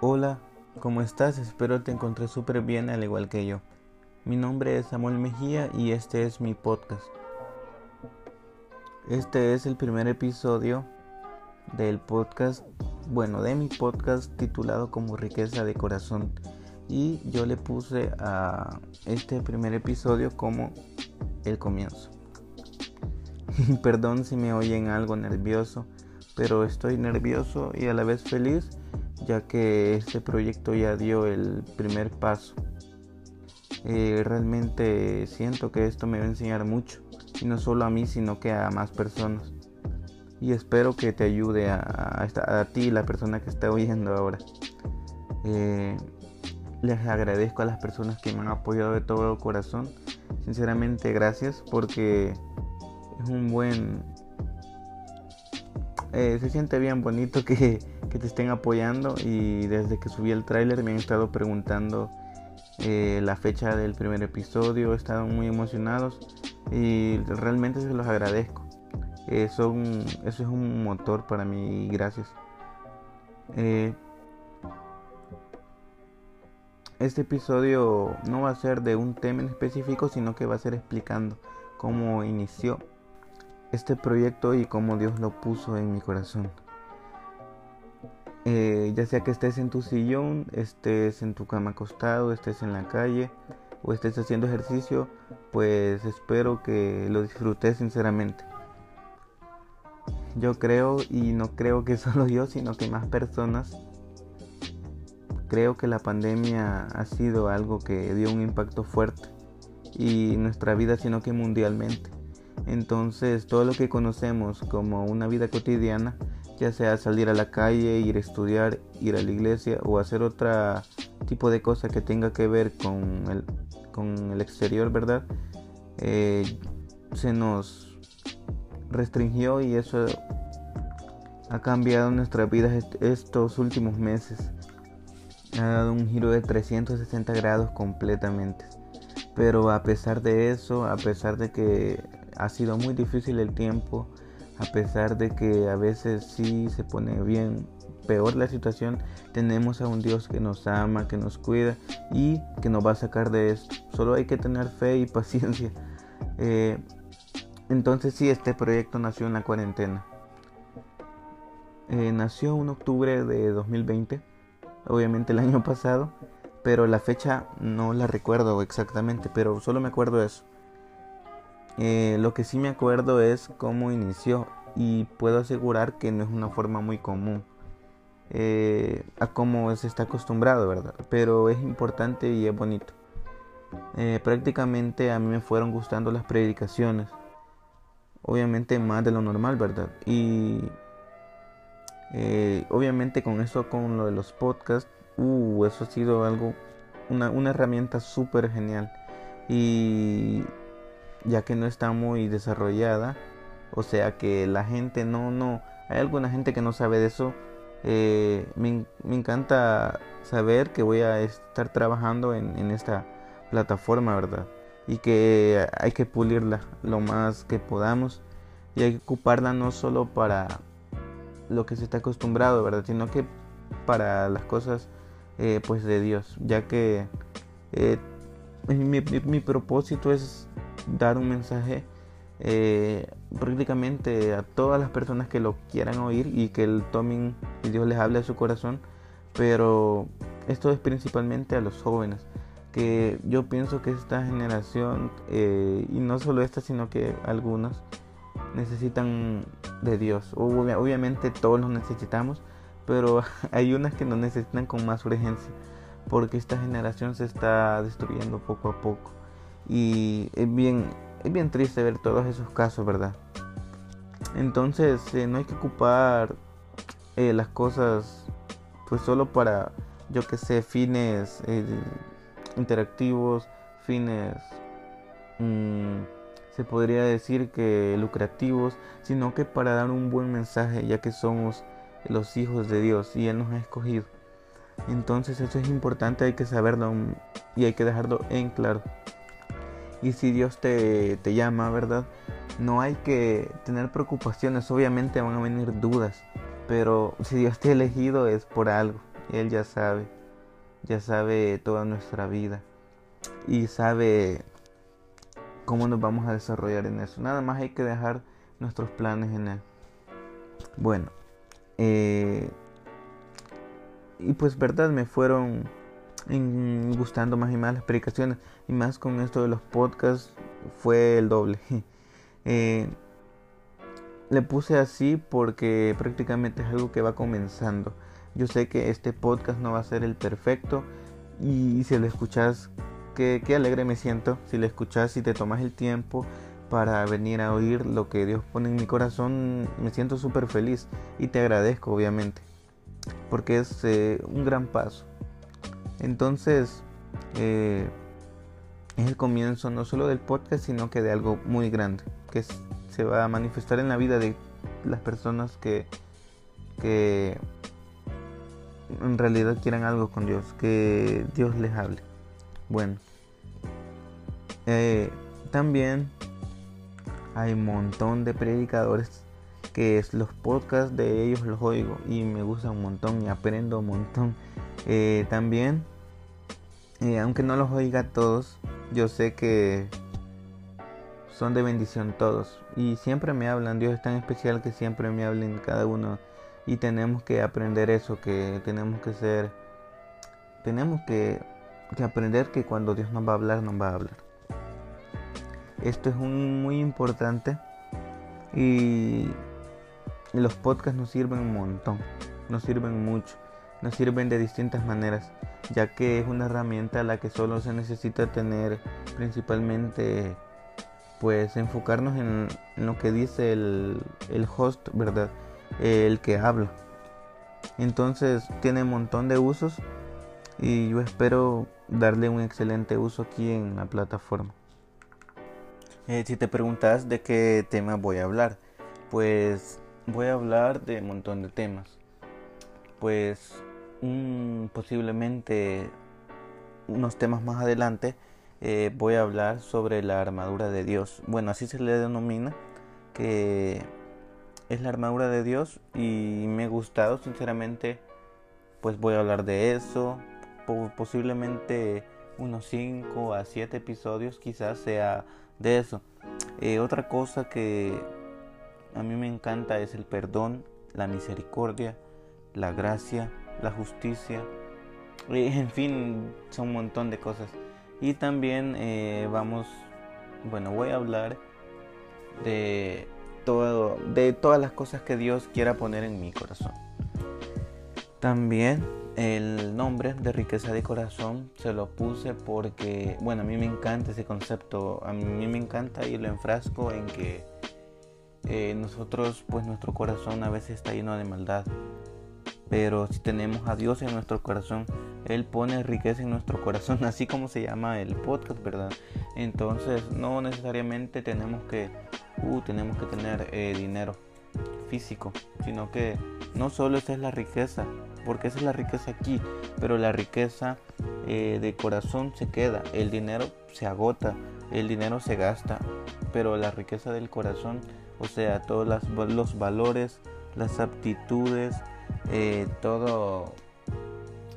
Hola, ¿cómo estás? Espero te encontré súper bien al igual que yo. Mi nombre es Samuel Mejía y este es mi podcast. Este es el primer episodio del podcast, bueno, de mi podcast titulado como Riqueza de Corazón. Y yo le puse a este primer episodio como el comienzo. Perdón si me oyen algo nervioso, pero estoy nervioso y a la vez feliz ya que este proyecto ya dio el primer paso. Eh, realmente siento que esto me va a enseñar mucho, y no solo a mí, sino que a más personas. Y espero que te ayude a, a, ti, la persona que está oyendo ahora. Eh, les agradezco a las personas que me han apoyado de todo corazón. Sinceramente, gracias porque es un buen eh, se siente bien bonito que, te estén apoyando y desde que subí el tráiler me han estado preguntando eh, la fecha del primer episodio, estado muy emocionados y realmente se los agradezco. Eh, eso es un motor para mí, gracias. este episodio no va a ser de un tema en específico, sino que va a ser explicando cómo inició este proyecto y cómo Dios lo puso en mi corazón. Eh, ya sea que estés en tu sillón, estés en tu cama acostado, estés en la calle o estés haciendo ejercicio, pues espero que lo disfrutes sinceramente. Yo creo y no creo que solo yo, sino que más personas. Creo que la pandemia ha sido algo que dio un impacto fuerte y nuestra vida, sino que mundialmente. Entonces todo lo que conocemos como una vida cotidiana, ya sea salir a la calle, ir a estudiar, ir a la iglesia o hacer otro tipo de cosa que tenga que ver con el, con el exterior, ¿verdad? Eh, se nos restringió y eso ha cambiado nuestra vida estos últimos meses. Ha dado un giro de 360 grados completamente. Pero a pesar de eso, a pesar de que ha sido muy difícil el tiempo, a pesar de que a veces sí se pone bien peor la situación, tenemos a un Dios que nos ama, que nos cuida y que nos va a sacar de esto. Solo hay que tener fe y paciencia. Eh, entonces sí, este proyecto nació en la cuarentena. Eh, nació en octubre de 2020, obviamente el año pasado, pero la fecha no la recuerdo exactamente, pero solo me acuerdo de eso. Eh, lo que sí me acuerdo es cómo inició y puedo asegurar que no es una forma muy común eh, a cómo se está acostumbrado, ¿verdad? Pero es importante y es bonito. Eh, prácticamente a mí me fueron gustando las predicaciones, obviamente más de lo normal, ¿verdad? Y obviamente con eso, con lo de los podcasts, uh, eso ha sido algo, una, una herramienta súper genial. Y ya que no está muy desarrollada. O sea que la gente no, no, hay alguna gente que no sabe de eso. Eh, me, encanta saber que voy a estar trabajando en, esta plataforma, ¿verdad? Y que hay que pulirla lo más que podamos y hay que ocuparla no solo para lo que se está acostumbrado, ¿verdad? Sino que para las cosas eh, pues de Dios, ya que eh, mi, mi propósito es dar un mensaje eh, prácticamente a todas las personas que lo quieran oír y que el tomen y Dios les hable a su corazón. Pero esto es principalmente a los jóvenes, que yo pienso que esta generación, eh, y no solo esta, sino que algunas, necesitan de Dios. obviamente todos los necesitamos, pero hay unas que nos necesitan con más urgencia, porque esta generación se está destruyendo poco a poco. Y es bien, es bien triste ver todos esos casos, ¿verdad? Entonces eh, no hay que ocupar eh, las cosas pues solo para, yo que sé, fines eh, interactivos, fines, mm, se podría decir que lucrativos, sino que para dar un buen mensaje, ya que somos los hijos de Dios y Él nos ha escogido. Entonces eso es importante, hay que saberlo y hay que dejarlo en claro. Y si Dios te, te llama, ¿verdad? No hay que tener preocupaciones, obviamente van a venir dudas, pero si Dios te ha elegido es por algo Él ya sabe, ya sabe toda nuestra vida y sabe cómo nos vamos a desarrollar en eso. Nada más hay que dejar nuestros planes en Él. Bueno, eh, y pues verdad, me fueron gustando más y más las explicaciones. Y más con esto de los podcasts fue el doble. Eh, le puse así porque prácticamente es algo que va comenzando. Yo sé que este podcast no va a ser el perfecto y si lo escuchas, qué, qué alegre me siento. Si lo escuchas y te tomas el tiempo para venir a oír lo que Dios pone en mi corazón, me siento súper feliz y te agradezco obviamente porque es eh, un gran paso. Entonces, eh, es el comienzo no solo del podcast, sino que de algo muy grande, que se va a manifestar en la vida de las personas que, que en realidad quieran algo con Dios, que Dios les hable. Bueno, eh, también hay un montón de predicadores que es los podcasts de ellos los oigo y me gusta un montón y aprendo un montón. Eh, también, eh, aunque no los oiga todos, yo sé que son de bendición todos y siempre me hablan. Dios es tan especial que siempre me hablen cada uno y tenemos que aprender eso, que tenemos que ser, tenemos que, que aprender que cuando Dios nos va a hablar, nos va a hablar. Esto es un, muy importante y los podcasts nos sirven un montón, nos sirven mucho, nos sirven de distintas maneras, ya que es una herramienta la que solo se necesita tener principalmente pues enfocarnos en, lo que dice el, el, host, ¿verdad? El que habla. Entonces tiene un montón de usos y yo espero darle un excelente uso aquí en la plataforma. Eh, si te preguntas de qué tema voy a hablar, pues voy a hablar de un montón de temas. Pues posiblemente unos temas más adelante eh, voy a hablar sobre la armadura de Dios. Bueno, así se le denomina, que es la armadura de Dios y me ha gustado sinceramente. Pues voy a hablar de eso. Posiblemente unos 5 a 7 episodios quizás sea de eso. Eh, otra cosa que a mí me encanta es el perdón, la misericordia, la gracia, la justicia, en fin, son un montón de cosas. Y también eh, vamos, bueno, voy a hablar de todo, de todas las cosas que Dios quiera poner en mi corazón. También el nombre de riqueza de corazón se lo puse porque, bueno, a mí me encanta ese concepto, a mí me encanta y lo enfrasco en que eh, nosotros pues nuestro corazón a veces está lleno de maldad. Pero si tenemos a Dios en nuestro corazón, Él pone riqueza en nuestro corazón, así como se llama el podcast, ¿verdad? Entonces no necesariamente tenemos que, uh, tenemos que tener eh, dinero físico, sino que no solo esa es la riqueza, porque esa es la riqueza aquí, pero la riqueza eh, de corazón se queda, el dinero se agota, el dinero se gasta, pero la riqueza del corazón o sea, todos los valores, las aptitudes, eh, todo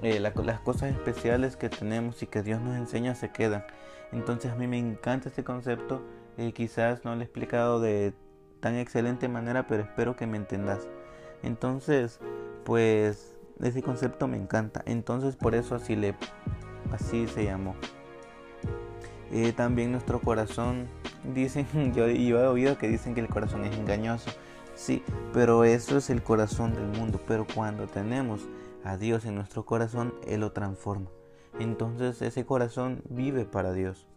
eh, las cosas especiales que tenemos y que Dios nos enseña se quedan. Entonces a mí me encanta este concepto. Eh, quizás no lo he explicado de tan excelente manera, pero espero que me entendas. Entonces, pues ese concepto me encanta. Entonces por eso así le así se llamó. también nuestro corazón Dicen, yo, yo he oído que dicen que el corazón es engañoso. Sí, pero eso es el corazón del mundo. Pero cuando tenemos a Dios en nuestro corazón, Él lo transforma. Entonces ese corazón vive para Dios.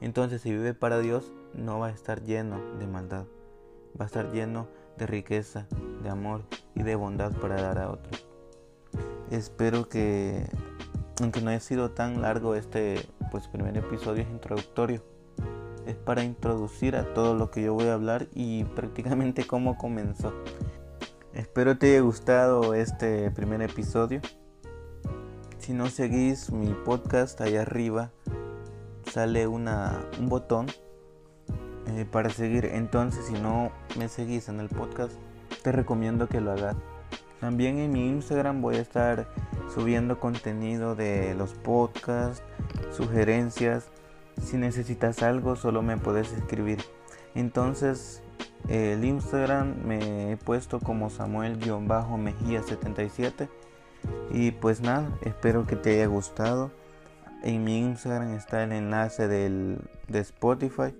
Entonces si vive para Dios, no va a estar lleno de maldad. Va a estar lleno de riqueza, de amor y de bondad para dar a otros. Espero que, aunque no haya sido tan largo este pues, primer episodio, es introductorio es para introducir a todo lo que yo voy a hablar y prácticamente cómo comenzó. Espero te haya gustado este primer episodio. Si no seguís mi podcast, allá arriba sale una, un botón eh, para seguir. Entonces, si no me seguís en el podcast, te recomiendo que lo hagas. También en mi Instagram voy a estar subiendo contenido de los podcasts, sugerencias. Si necesitas algo, solo me puedes escribir. Entonces, el Instagram me he puesto como Samuel-Mejía77. Y pues nada, espero que te haya gustado. En mi Instagram está el enlace del, de Spotify.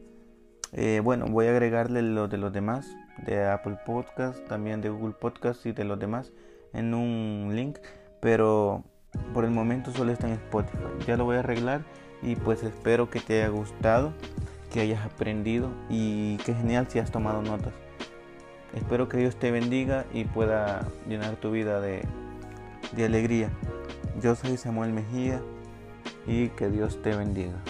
Eh, bueno, voy a agregarle lo de los demás, de Apple Podcast, también de Google Podcast y de los demás en un link. Pero por el momento solo está en Spotify. Ya lo voy a arreglar y pues espero que te haya gustado, que hayas aprendido y que genial si has tomado notas. Espero que Dios te bendiga y pueda llenar tu vida de, de alegría. Yo soy Samuel Mejía y que Dios te bendiga.